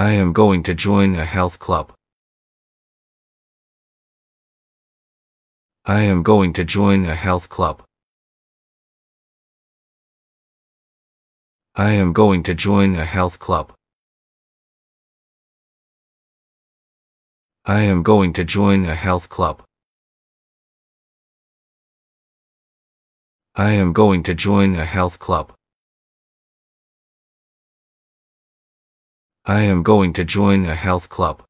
I am going to join a health club. I am going to join a health club. I am going to join a health club. I am going to join a health club. I am going to join a health club. I am going to join a health club.